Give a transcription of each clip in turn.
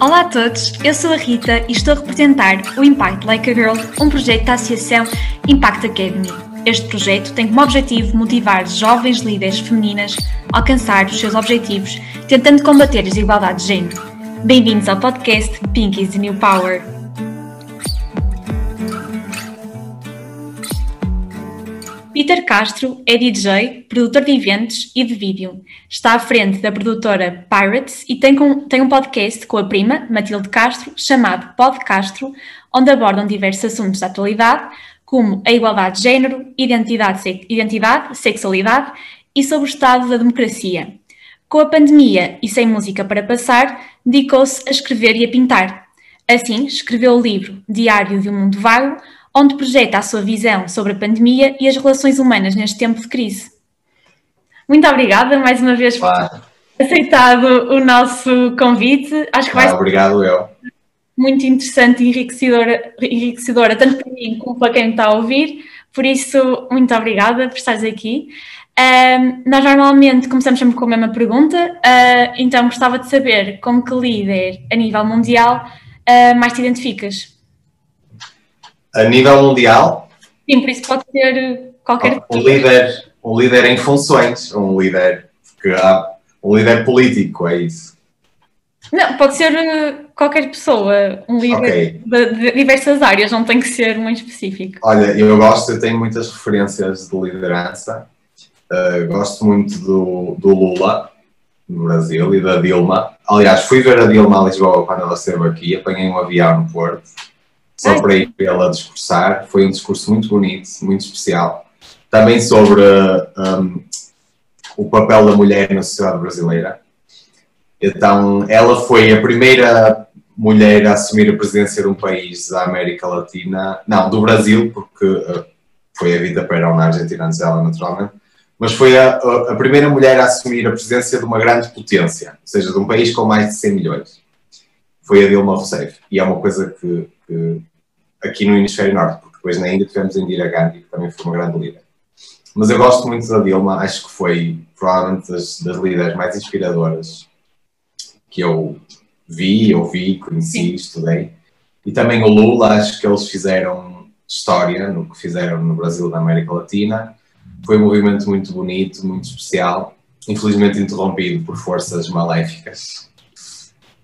Olá a todos, eu sou a Rita e estou a representar o Impact Like a Girl, um projeto da Associação Impact Academy. Este projeto tem como objetivo motivar jovens líderes femininas a alcançar os seus objetivos, tentando combater a desigualdade de género. Bem-vindos ao podcast Pink is the New Power. Peter Castro é DJ, produtor de eventos e de vídeo. Está à frente da produtora Pirates e tem, com, tem um podcast com a prima, Matilde Castro, chamado Pod Castro, onde abordam diversos assuntos da atualidade, como a igualdade de género, identidade, identidade sexualidade e sobre o estado da democracia. Com a pandemia e sem música para passar, dedicou-se a escrever e a pintar. Assim, escreveu o livro Diário de um Mundo Vago, onde projeta a sua visão sobre a pandemia e as relações humanas neste tempo de crise. Muito obrigada mais uma vez por ter aceitado o nosso convite. Acho que vai ah, Obrigado, eu. Muito interessante e enriquecedora, enriquecedora, tanto para mim como para quem está a ouvir. Por isso, muito obrigada por estares aqui. Nós normalmente começamos sempre com a mesma pergunta, uh, então gostava de saber como que líder a nível mundial uh, mais te identificas? A nível mundial. Sim, por isso pode ser qualquer. Um líder, um líder em funções, um líder que há, um líder político, é isso. Não, pode ser eh, qualquer pessoa, um líder okay. de, de, diversas áreas, não tem que ser um específico. Olha, eu gosto, eu tenho muitas referências de liderança. Uh, gosto muito do, do Lula, no Brasil, e da Dilma. Aliás, fui ver a Dilma a Lisboa quando ela esteve aqui, apanhei um avião no Porto só para ir ela discursar. Foi um discurso muito bonito, muito especial. Também sobre um, o papel da mulher na sociedade brasileira. Então, ela foi a primeira mulher a assumir a presidência de um país da América Latina, não, do Brasil, porque uh, foi a vida para na Argentina antes dela, naturalmente, mas foi a, a, primeira mulher a assumir a presidência de uma grande potência, ou seja, de um país com mais de 100 milhões. Foi a Dilma Rousseff. E é uma coisa que, que aqui no Hemisfério Norte, porque depois na Índia tivemos a Indira Gandhi, que também foi uma grande líder. Mas eu gosto muito da Dilma, acho que foi provavelmente das, das líderes mais inspiradoras que eu vi, ouvi, conheci, estudei. E também o Lula, acho que eles fizeram história no que fizeram no Brasil da América Latina. Foi um movimento muito bonito, muito especial, infelizmente interrompido por forças maléficas.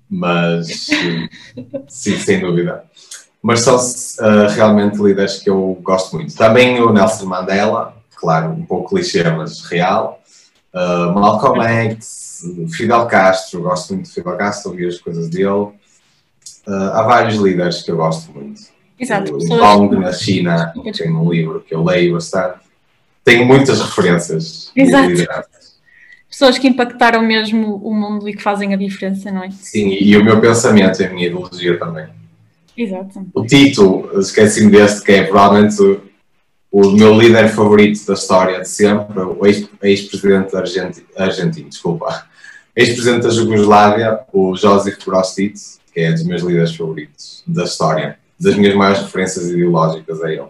Mas, sim, sem dúvida mas são uh, realmente líderes que eu gosto muito. Também o Nelson Mandela, claro, um pouco clichê, mas real. Uh, Malcolm X, Fidel Castro, gosto muito de Fidel Castro, ouvi as coisas dele. Uh, há vários líderes que eu gosto muito. Exato. O na China, tem um livro que eu leio bastante. Tenho muitas referências Exato. Pessoas que impactaram mesmo o mundo e que fazem a diferença, não é? Sim, e o meu pensamento e a minha ideologia também. Exato. O Tito, esqueci-me deste, que é provavelmente o, meu líder favorito da história de sempre, o ex-presidente argentino, argentino, desculpa, ex-presidente da Jugoslávia, o Joseph Broz Tito, que é dos meus líderes favoritos da história, das minhas maiores referências ideológicas a ele.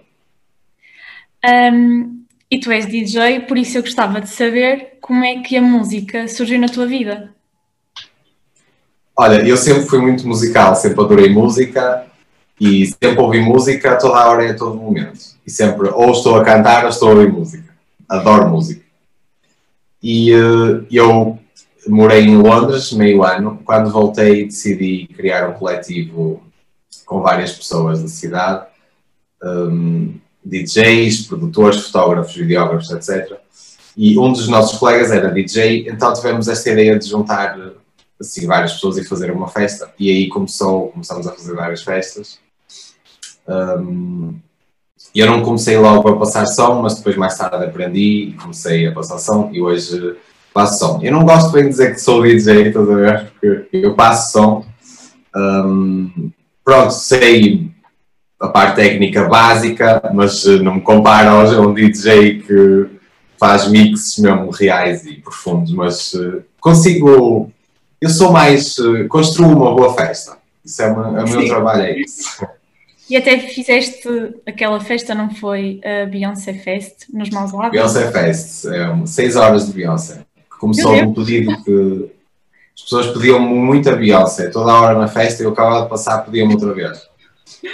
Um, e tu és DJ, por isso eu gostava de saber como é que a música surgiu na tua vida. Olha, eu sempre fui muito musical, sempre adorei música, e sempre ouvi música a toda a hora e a todo momento. E sempre, ou estou a cantar ou estou a ouvir música. Adoro música. E uh, eu morei em Londres meio ano. Quando voltei, decidi criar um coletivo com várias pessoas da cidade, um, DJs, produtores, fotógrafos, videógrafos, etc. E um dos nossos colegas era DJ, então tivemos esta ideia de juntar assim, várias pessoas e fazer uma festa. E aí começou, começamos a fazer várias festas. Um, eu não comecei logo a passar som, mas depois mais tarde aprendi e comecei a passar som e hoje passo som. Eu não gosto bem de dizer que sou DJ, estás a ver? Porque eu passo som. Um, pronto, sei a parte técnica básica, mas não me comparo a um DJ que faz mixes mesmo reais e profundos, mas uh, consigo. Eu sou mais. Uh, construo uma boa festa. Isso é, uma, é o meu trabalho, é isso. E até fizeste aquela festa, não foi a Beyoncé Fest, nos Maus Lábios? Beyoncé Fest, é, seis horas de Beyoncé, começou um pedido que as pessoas pediam-me muito a Beyoncé, toda a hora na festa e eu acabava de passar, pediam-me outra vez.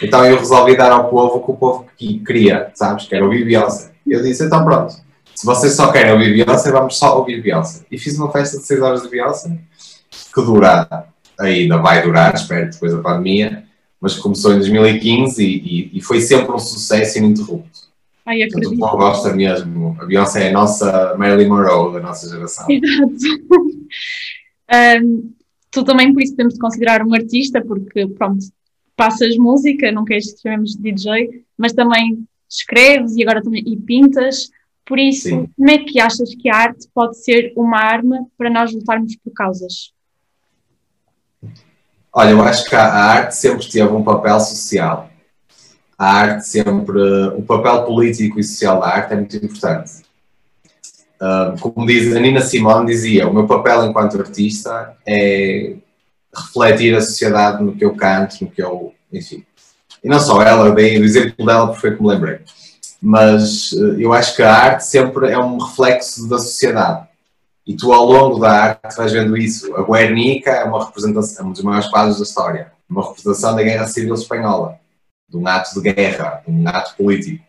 Então eu resolvi dar ao povo o que o povo queria, sabes? Que era ouvir Beyoncé. Eu disse, então pronto, se vocês só querem ouvir Beyoncé, vamos só ouvir Beyoncé. E fiz uma festa de 6 horas de Beyoncé, que dura, ainda vai durar, espero, depois da pandemia, mas começou em 2015 e, e, e foi sempre um sucesso ininterrupto. Ai, Portanto, o povo gosta mesmo. A Beyoncé é a nossa Marilyn Monroe da nossa geração. Exato. um, tu também, por isso, temos de considerar um artista, porque, pronto, passas música, não queres que chamemos de DJ, mas também escreves e agora também e pintas. Por isso, Sim. como é que achas que a arte pode ser uma arma para nós lutarmos por causas? Olha, eu acho que a arte sempre teve um papel social. A arte sempre. O papel político e social da arte é muito importante. Uh, como diz a Nina Simone, dizia: o meu papel enquanto artista é refletir a sociedade no que eu canto, no que eu. Enfim. E não só ela, bem, o exemplo dela, porque foi que me lembrei mas eh, eu acho que a arte sempre é um reflexo da sociedade. E tu, ao longo da arte, vais vendo isso. A Guernica é uma representação, é um dos maiores quadros da história, uma representação da Guerra Civil Espanhola, de um ato de guerra, de um ato político.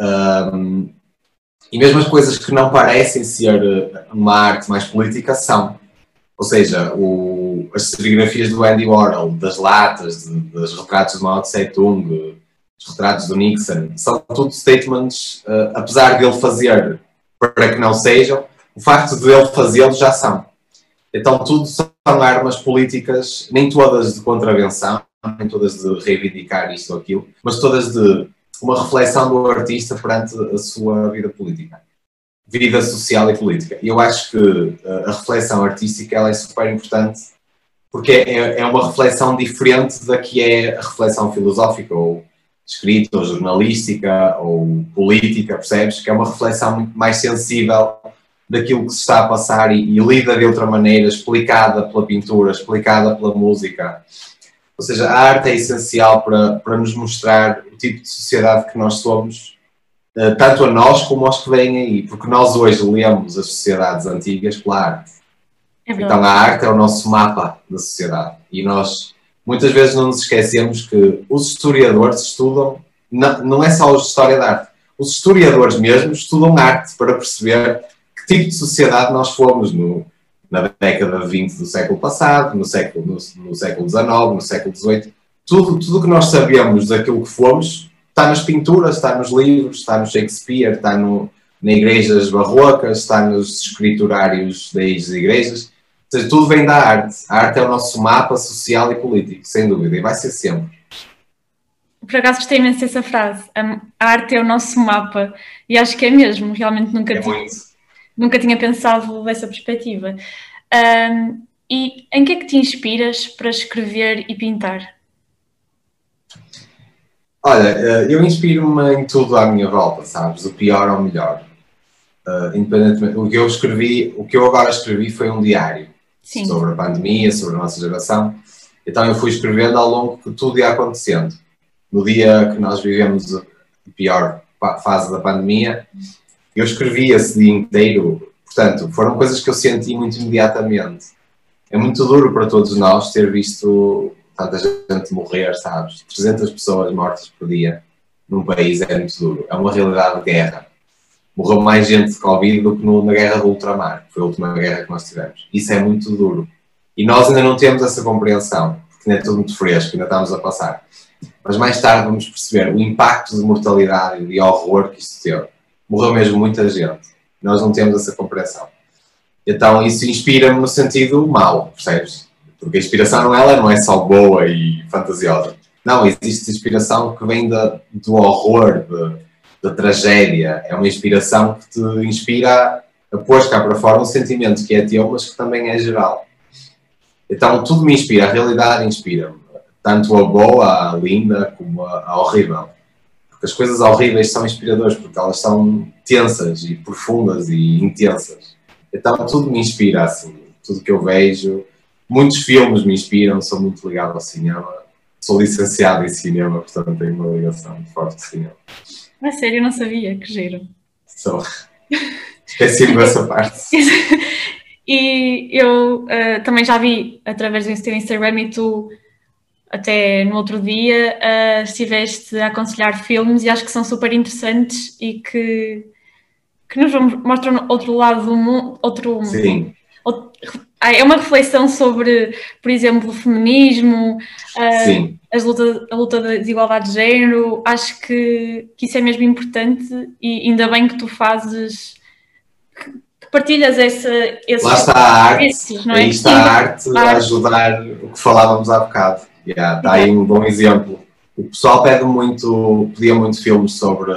Um, e mesmo as coisas que não parecem ser eh, uma arte mais política são. Ou seja, o, as serigrafias do Andy Warhol, das latas, de, dos retratos de Mao Tse Tung, os retratos do Nixon, são tudo statements, uh, apesar de ele fazer para que não sejam, o facto de ele fazê-los já são. Então, tudo são armas políticas, nem todas de contravenção, nem todas de reivindicar isto ou aquilo, mas todas de uma reflexão do artista perante a sua vida política, vida social e política. E eu acho que eh, a reflexão artística ela é super importante porque é, é uma reflexão diferente da que é a reflexão filosófica ou escrita ou jornalística ou política, percebes? Que é uma reflexão muito mais sensível daquilo que se está a passar e, e lida de outra maneira, explicada pela pintura, explicada pela música. Ou seja, a arte é essencial para, para nos mostrar o tipo de sociedade que nós somos, eh, tanto a nós como aos que vêm aí, porque nós hoje lemos as sociedades antigas pela arte. É então a arte é o nosso mapa da sociedade e nós muitas vezes não nos esquecemos que os historiadores estudam, não, não é só a história da arte, os historiadores mesmo estudam arte para perceber tipo de sociedade nós fomos no, na década de 20 do século passado, no século, no, no século XIX, no século XVIII. Tudo, tudo que nós sabemos daquilo que fomos está nas pinturas, está nos livros, está no Shakespeare, está no, na igrejas barrocas, está nos escriturários das igrejas seja, tudo vem da arte. A arte é o nosso mapa social e político, sem dúvida, e vai ser sempre. Por acaso gostei imenso dessa frase. A arte é o nosso mapa. E acho que é mesmo, realmente nunca, é tinha, nunca tinha pensado dessa perspectiva. Um, e em que é que te inspiras para escrever e pintar? Olha, eh, eu inspiro-me em tudo à minha volta, sabes? Do pior ao melhor. Uh, independentemente. O que eu escrevi, o que eu agora escrevi foi um diário. Sim. sobre a pandemia, sobre a nossa geração. Então eu fui escrevendo ao longo que tudo ia acontecendo. No dia que nós vivemos a pior fase da pandemia, eu escrevi esse dia inteiro. Portanto, foram coisas que eu senti muito imediatamente. É muito duro para todos nós ter visto tanta gente morrer, sabes? 300 pessoas mortas por dia num país é muito duro. É uma realidade de guerra morreu mais gente de Covid do que na guerra do ultramar, que foi a última guerra que nós tivemos. Isso é muito duro. E nós ainda não temos essa compreensão, porque ainda é tudo muito fresco, ainda estamos a passar. Mas mais tarde vamos perceber o impacto de mortalidade e de horror que isto teve. Morreu mesmo muita gente. Nós não temos essa compreensão. Então isso inspira-me no sentido mau, percebes? Porque a inspiração ela não é só boa e fantasiosa. Não, existe inspiração que vem da, do horror, da tragédia, é uma inspiração que te inspira a pôr cá para fora um sentimento que é teu, mas que também é geral. Então tudo me inspira, a realidade inspira-me, tanto a boa, a linda, como a, a horrível. As coisas horríveis são inspiradoras, porque elas são tensas e profundas e intensas. Então tudo me inspira assim, tudo que eu vejo. Muitos filmes me inspiram, sou muito ligado ao cinema. Sou licenciado em cinema, portanto tenho uma ligação forte com cinema. A sério, eu não sabia, que giro. Só. Esqueci-me dessa parte. e eu uh, também já vi através do Instagram e tu até no outro dia uh, estiveste a aconselhar filmes e acho que são super interessantes e que, que nos mostram outro lado do mundo, outro, Sim. outro é uma reflexão sobre, por exemplo, o feminismo, uh, as luta, a luta da desigualdade de género. Acho que, que isso é mesmo importante e ainda bem que tu fazes, que partilhas essa, esses. Lá está a arte, esses, não é? aí está a arte a ajudar o que falávamos há bocado. Yeah, aí um bom exemplo. O pessoal pede muito, pedia muito filmes sobre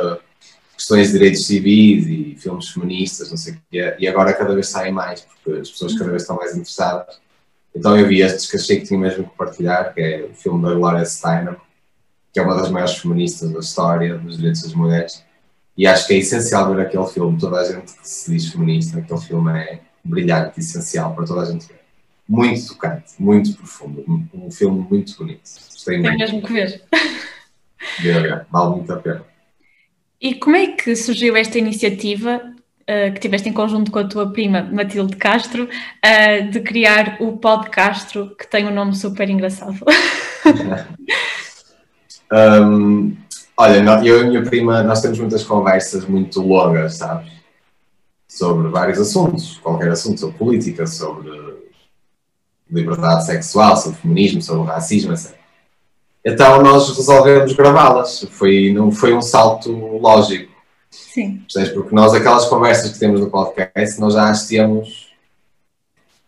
questões de direitos civis e filmes feministas, não sei o quê, e agora cada vez saem mais, porque as pessoas cada vez estão mais interessadas. Então eu vi estes que achei que tinha mesmo que partilhar, que é o filme da Gloria Steinem, que é uma das maiores feministas da história dos direitos das mulheres, e acho que é essencial ver aquele filme. Toda a gente que se diz feminista, aquele filme é brilhante, essencial para toda a gente ver. Muito tocante, muito profundo, um filme muito bonito. Gostei. Tem mesmo que ver. Ver, vale muito a pena. E como é que surgiu esta iniciativa uh, que tiveste em conjunto com a tua prima Matilde Castro uh, de criar o Pod Castro, que tem um nome super engraçado? um, olha, eu e a minha prima, nós temos muitas conversas muito longas, sabes? Sobre vários assuntos, qualquer assunto, sobre política, sobre liberdade sexual, sobre feminismo, sobre racismo, etc. Então nós resolvemos gravá-las. Foi, não foi um salto lógico. Sim. Porque nós, aquelas conversas que temos no podcast, nós já as temos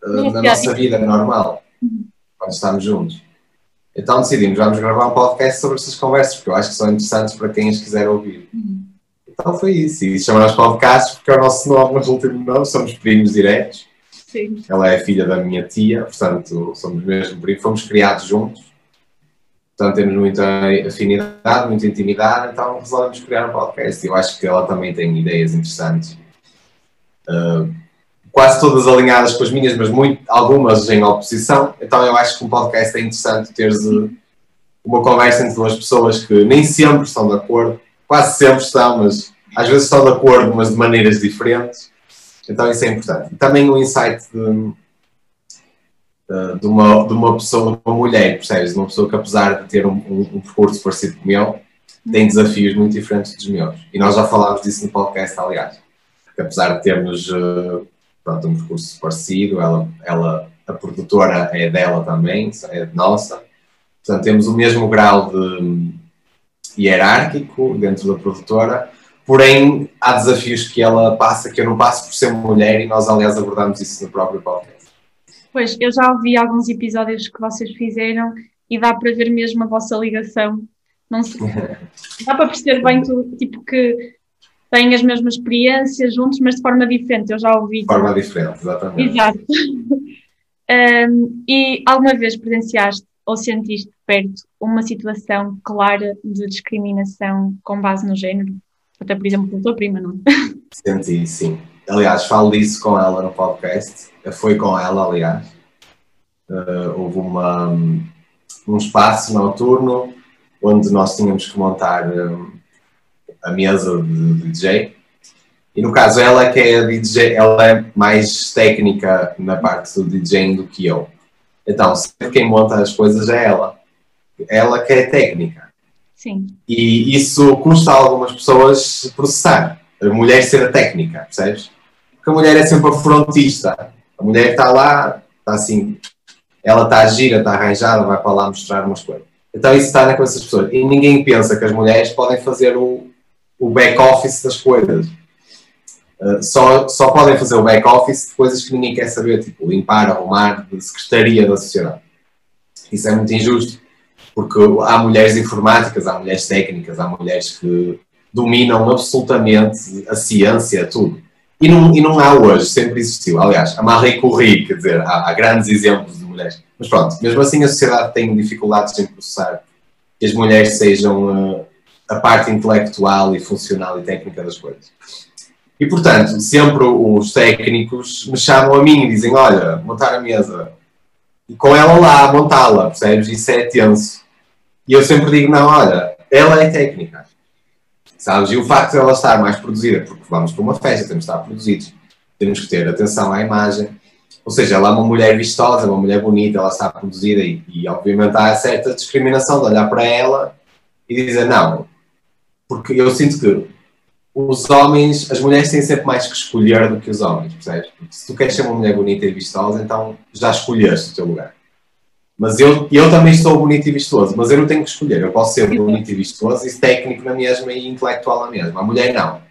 uh, na nossa vida normal, quando estamos juntos. Então decidimos, vamos gravar um podcast sobre essas conversas, porque eu acho que são interessantes para quem as quiser ouvir. Uhum. Então foi isso. E chamamos podcasts porque é o nosso nome, o último nome, somos primos diretos. Sim. Ela é filha da minha tia, portanto somos mesmo fomos criados juntos. Portanto, temos muita afinidade, muita intimidade, então resolvemos criar um podcast. Eu acho que ela também tem ideias interessantes, uh, quase todas alinhadas com as minhas, mas muito, algumas em oposição. Então, eu acho que um podcast é interessante ter uma conversa entre duas pessoas que nem sempre estão de acordo, quase sempre estão, mas às vezes estão de acordo, mas de maneiras diferentes. Então, isso é importante. Também o insight de de, uma, de uma pessoa, de uma mulher, percebes? Uma pessoa que, apesar de ter um, um, um percurso parecido com o meu, tem desafios muito diferentes dos meus. E nós já falámos disso no podcast, aliás. Que apesar de termos uh, pronto, um percurso parecido, ela, ela, a produtora é dela também, é nossa. Portanto, temos o mesmo grau de hierárquico dentro da produtora, porém há desafios que ela passa que eu não passo por ser mulher e nós, aliás, abordamos isso no próprio podcast. Pois, eu já ouvi alguns episódios que vocês fizeram e dá para ver mesmo a vossa ligação. Não sei, dá para perceber bem tipo que têm as mesmas experiências juntos, mas de forma diferente. Eu já ouvi. De forma diferente, exatamente. Exato. um, e alguma vez presenciaste ou sentiste perto uma situação clara de discriminação com base no género? Até, por exemplo, com a tua prima, não? Senti, sim. Aliás, falo disso com ela no podcast. Foi com ela, aliás. Uh, houve uma, um espaço noturno onde nós tínhamos que montar um, a mesa de, de DJ. E no caso, ela que é DJ, ela é mais técnica na parte do DJing do que eu. Então, sempre quem monta as coisas é ela. Ela que é técnica. Sim. E isso custa a algumas pessoas processar. A mulher ser a técnica, percebes? Porque a mulher é sempre a frontista. A mulher está lá, está assim, ela está gira, está arranjada, vai para lá mostrar umas coisas. Então isso está na cabeça das pessoas. E ninguém pensa que as mulheres podem fazer o, o back-office das coisas. Uh, só, só podem fazer o back-office de coisas que ninguém quer saber, tipo limpar, arrumar, de secretaria da sociedade. Isso é muito injusto, porque há mulheres informáticas, há mulheres técnicas, há mulheres que dominam absolutamente a ciência, tudo. E não, e não há hoje, sempre existiu. Aliás, a Marie Curie, quer dizer, há, há, grandes exemplos de mulheres. Mas pronto, mesmo assim a sociedade tem dificuldades em processar que as mulheres sejam uh, a parte intelectual e funcional e técnica das coisas. E portanto, sempre os técnicos me chamam a mim e dizem: Olha, montar a mesa. E com ela lá, montá-la, percebes? Isso é tenso. E eu sempre digo: Não, olha, ela é técnica sabes? E o facto de ela estar mais produzida, porque vamos para uma festa, temos de estar produzidos, temos que ter atenção à imagem. Ou seja, ela é uma mulher vistosa, uma mulher bonita, ela está produzida e, e obviamente há certa discriminação de olhar para ela e dizer não, porque eu sinto que os homens, as mulheres têm sempre mais que escolher do que os homens, percebes? Porque se tu queres ser uma mulher bonita e vistosa, então já escolheste o teu lugar. Mas eu, eu também sou bonito e vistoso, mas eu não tenho que escolher. Eu posso ser bonito e vistoso e técnico na mesma e intelectual na mesma. A mulher não.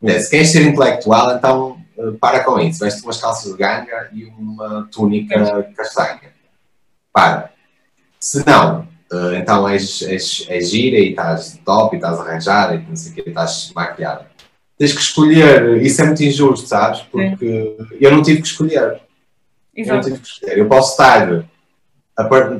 Mulher, se queres ser intelectual, então uh, para com isso. Veste umas calças de ganga e uma túnica castanha. Para. Se não, uh, então és, és, és gira e estás top e estás arranjada e não sei o que, estás maquiada. Tens que escolher. Isso é muito injusto, sabes? Porque eu não tive que escolher. Exato. Eu não tive que escolher. Eu posso estar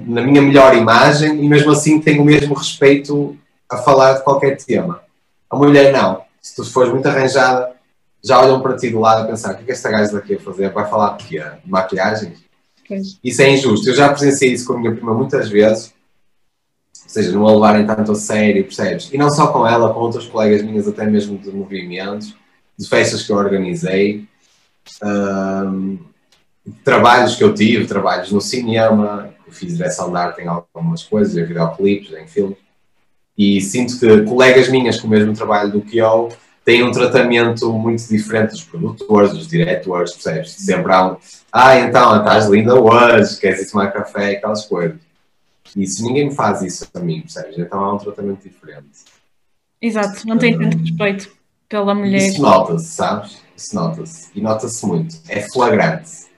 na minha melhor imagem e mesmo assim tenho o mesmo respeito a falar de qualquer tema. A mulher não. Se tu fores muito arranjada, já olham para ti do lado a pensar o que é que esta gaja daqui a fazer? Vai falar de quê? De maquilhagens? Isso é injusto. Eu já presenciei isso com a minha prima muitas vezes. Seja, não a levarem tanto a sério, percebes? E não só com ela, com outras colegas minhas, até mesmo de movimentos, de festas que eu organizei. Trabalhos que eu tive, trabalhos no cinema, eu fiz direção de arte em algumas coisas, em videoclipes, em filmes, e sinto que colegas minhas com o mesmo trabalho do que eu têm um tratamento muito diferente dos produtores, dos diretores, percebes? Sempre há um, ah, então, estás linda hoje, queres ir tomar café, aquelas coisas. Se ninguém me faz isso a mim, percebes? Então há um tratamento diferente. Exato, não tem tanto respeito pela mulher. Isso nota-se, sabes? Isso nota-se. E nota-se muito. É flagrante.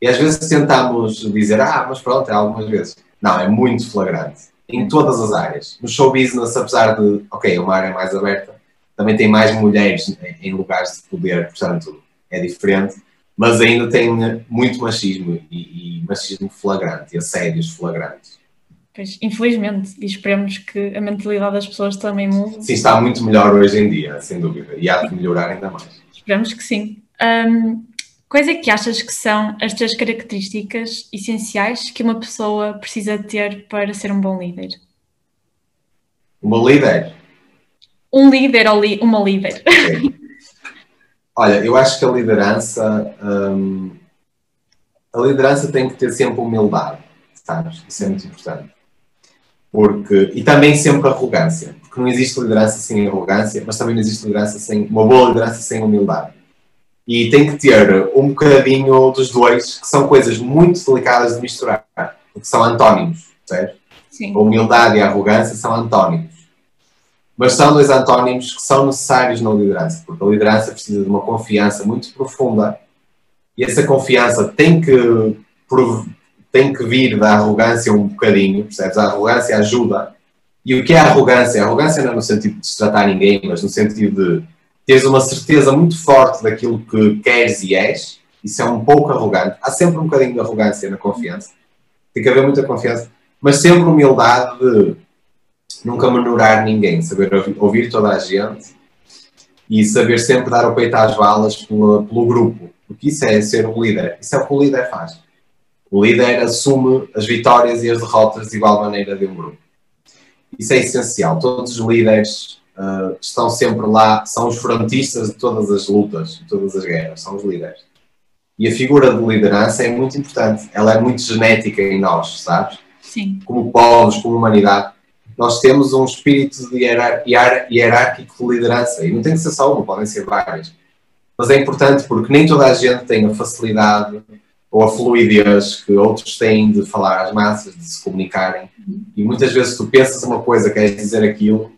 E às vezes tentamos dizer, ah, mas pronto, é algumas vezes. Não, é muito flagrante. Em todas as áreas. No show business, apesar de, ok, é uma área mais aberta, também tem mais mulheres em lugares de poder, portanto, é diferente. Mas ainda tem muito machismo e, e machismo flagrante, e assédios flagrantes. Pois, infelizmente, e esperemos que a mentalidade das pessoas também mude. Sim, está muito melhor hoje em dia, sem dúvida, e há de melhorar ainda mais. Esperemos que sim. Um, Quais é que achas que são as três características essenciais que uma pessoa precisa ter para ser um bom líder? Um bom líder? Um líder ou li uma líder? Okay. Olha, eu acho que a liderança, hum, a liderança tem que ter sempre humildade, sabes? Isso é muito importante. Porque, e também sempre arrogância, porque não existe liderança sem arrogância, mas também não existe liderança sem, uma boa liderança sem humildade e tem que ter um bocadinho dos dois, que são coisas muito delicadas de misturar, porque são antónimos, certo? Sim. A humildade e a arrogância são antónimos. Mas são dois antónimos que são necessários na liderança, porque a liderança precisa de uma confiança muito profunda e essa confiança tem que, tem que vir da arrogância um bocadinho, percebes? A arrogância ajuda. E o que é arrogância? A arrogância não é no sentido de destratar ninguém, mas no sentido de teres uma certeza muito forte daquilo que queres e és, isso é um pouco arrogante. Há sempre um bocadinho de arrogância na confiança, tem que haver muita confiança, mas sempre humildade de nunca menorar ninguém, saber ouvir toda a gente e saber sempre dar o peito às balas pelo, pelo grupo, porque isso é ser um líder, isso é o que o líder faz. O líder assume as vitórias e as derrotas de igual maneira de um grupo. Isso é essencial. Todos os líderes uh, estão sempre lá, são os frontistas de todas as lutas, de todas as guerras, são os líderes. E a figura de liderança é muito importante, ela é muito genética em nós, sabes? Sim. Como povos, como humanidade, nós temos um espírito de hierar hierárquico de liderança, e não tem que ser só uma, podem ser várias. Mas é importante porque nem toda a gente tem a facilidade ou a fluidez que outros têm de falar às massas, de se comunicarem. E muitas vezes tu pensas uma coisa, queres dizer aquilo,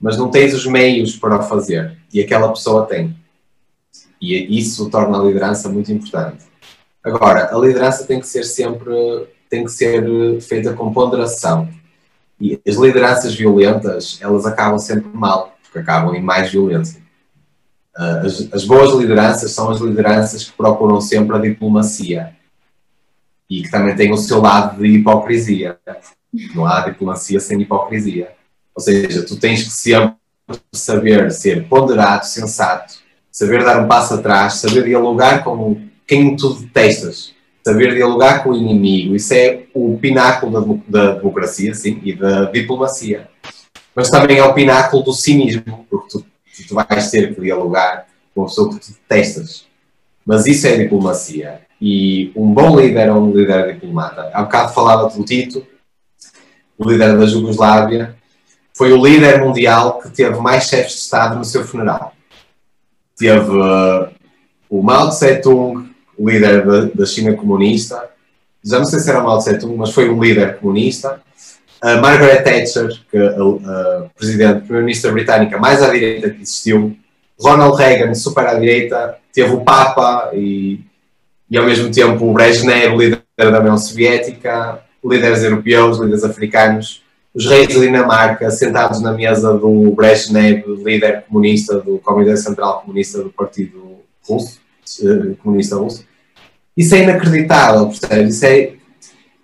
mas não tens os meios para o fazer e aquela pessoa tem. E isso torna a liderança muito importante. Agora, a liderança tem que ser sempre, tem que ser feita com ponderação. E as lideranças violentas, elas acabam sempre mal, porque acabam em mais violência. Ah, as, as boas lideranças são as lideranças que procuram sempre a diplomacia e que também têm o seu lado de hipocrisia. Não há diplomacia sem hipocrisia. Ou seja, tu tens que sempre saber ser ponderado, sensato, saber dar um passo atrás, saber dialogar com quem tu detestas, saber dialogar com o inimigo. Isso é o pináculo da, da democracia, sim, e da diplomacia. Mas também é o pináculo do cinismo, porque tu, tu vais ter que dialogar com a pessoa que tu detestas. Mas isso é diplomacia. E um bom líder é um líder diplomata. Há bocado falava do Tito, o líder da Jugoslávia, foi o líder mundial que teve mais chefes de Estado no seu funeral. Teve uh, o Mao Tse-tung, líder da, da, China comunista, já não sei se era Mao Tse-tung, mas foi um líder comunista. A Margaret Thatcher, que a, a presidente, primeira-ministra britânica mais à direita que existiu. Ronald Reagan, super à direita. Teve o Papa e, e ao mesmo tempo o Brezhnev, líder da União Soviética, líderes europeus, líderes africanos os reis da Dinamarca sentados na mesa do Brezhnev, líder comunista do Comitê Central Comunista do Partido Russo, eh, Comunista Russo. Isso é inacreditável? Isso é,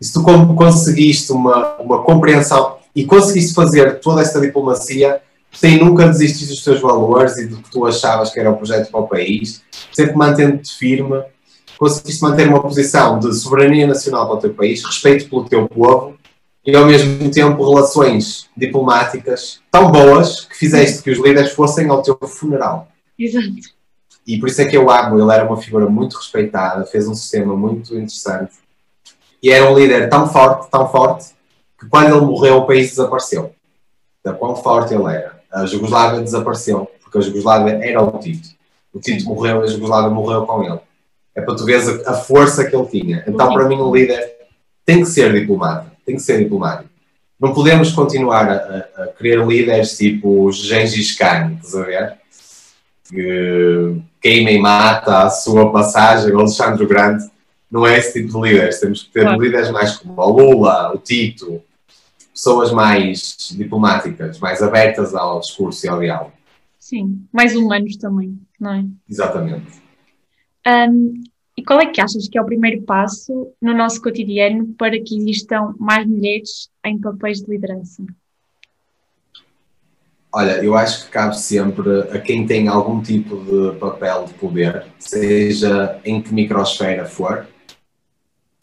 se tu conseguiste uma, uma compreensão e conseguiste fazer toda esta diplomacia sem nunca desistir dos teus valores e do que tu achavas que era o projeto para o país, sempre mantendo-te firme, conseguiste manter uma posição de soberania nacional para o teu país, respeito pelo teu povo e ao mesmo tempo relações diplomáticas tão boas que fizeste que os líderes fossem ao teu funeral. Exato. E por isso é que eu amo, ele era uma figura muito respeitada, fez um sistema muito interessante e era um líder tão forte, tão forte, que quando ele morreu o país desapareceu. Da quão forte ele era. A Jugoslávia desapareceu, porque a Jugoslávia era o Tito. O Tito morreu e a Jugoslávia morreu com ele. É para tu veres a, força que ele tinha. Então, para mim, um líder tem que ser diplomata tem que ser diplomático. Não podemos continuar a, a querer líderes tipo Gengis Khan, estás a ver? Que queima e mata a sua passagem, Alexandre Grande. Não é esse tipo de líderes. Temos que ter claro. líderes mais como o Lula, o Tito, pessoas mais diplomáticas, mais abertas ao discurso e ao diálogo. Sim, mais humanos também, não é? Exatamente. Um, e qual é que achas que é o primeiro passo no nosso cotidiano para que existam mais mulheres em papéis de liderança? Olha, eu acho que cabe sempre a quem tem algum tipo de papel de poder, seja em que microsfera for,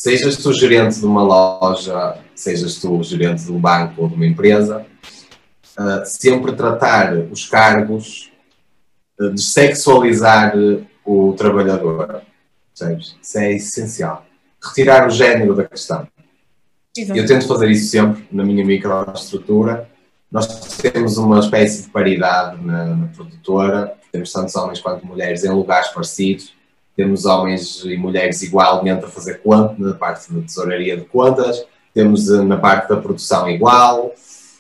sejas tu gerente de uma loja, sejas tu gerente de um banco ou de uma empresa, uh, sempre tratar os cargos, uh, de sexualizar o trabalhador Percebes? Isso é essencial. Retirar o género da questão. Eu tento fazer isso sempre na minha microestrutura. Nós temos uma espécie de paridade na, na produtora, temos tantos homens quanto mulheres em lugares parecidos, temos homens e mulheres igualmente a fazer conta, na parte da tesouraria de contas, temos eh, na parte da produção igual,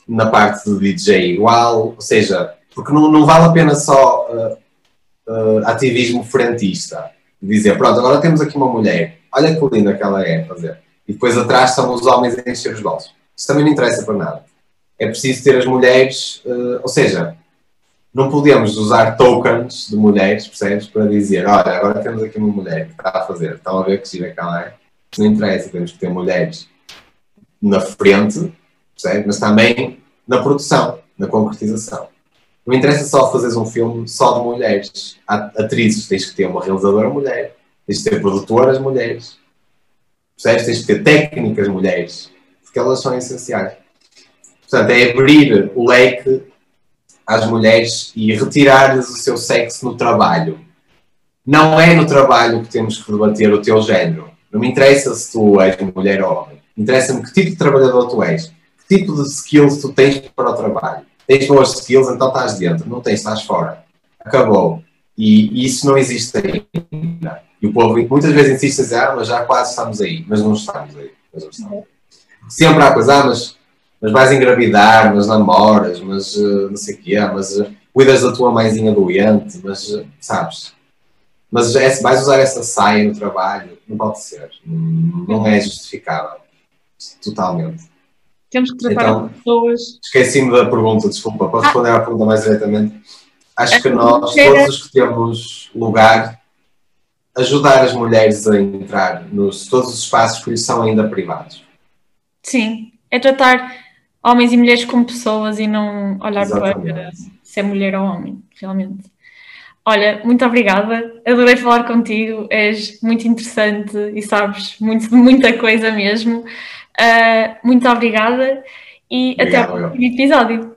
na parte do DJ igual, ou seja, porque não, não vale a pena só uh, uh, ativismo frentista dizer, pronto, agora temos aqui uma mulher, olha que linda que ela é fazer. E depois atrás estão os homens a encher os bolsos. Isso também não interessa para nada. É preciso ter as mulheres, uh, ou seja, não podemos usar tokens de mulheres, percebes? Para dizer, olha, agora temos aqui uma mulher que está a fazer, estão a ver que gira que ela é. Não interessa, temos que ter mulheres na frente, percebes? Mas também na produção, na concretização. Não interessa só fazeres um filme só de mulheres, atrizes, tens que ter uma realizadora mulher, tens que ter produtoras mulheres, percebes? Tens que ter técnicas mulheres, porque elas são essenciais. Portanto, é abrir o leque às mulheres e retirar-lhes o seu sexo no trabalho. Não é no trabalho que temos que debater o teu género. Não me interessa se tu és mulher ou homem. Interessa-me que tipo de trabalhador tu és, que tipo de skills tu tens para o trabalho tens boas skills, então estás dentro. Não tens, estás fora. Acabou. E, e isso não existe ainda. E o povo muitas vezes insiste a dizer, ah, mas já quase estamos aí. Mas não estamos aí. Mas não estamos. Sempre há coisa, ah, mas, mas vais engravidar, mas namoras, mas uh, não sei o quê, mas uh, cuidas da tua mãezinha doente, mas uh, sabes. Mas é, vais usar essa saia no trabalho, não pode ser. Não é justificável. Totalmente. Temos que tratar então, as pessoas. Esqueci-me da pergunta, desculpa. Para responder ah. à pergunta mais diretamente, acho que nós, todos os que temos lugar, ajudar as mulheres a entrar nos todos os espaços que lhes são ainda privados. Sim, é tratar homens e mulheres como pessoas e não olhar Exatamente. para se é mulher ou homem, realmente. Olha, muito obrigada, adorei falar contigo, és muito interessante e sabes muito, muita coisa mesmo. Uh, muito obrigada e Obrigado, até o próximo episódio.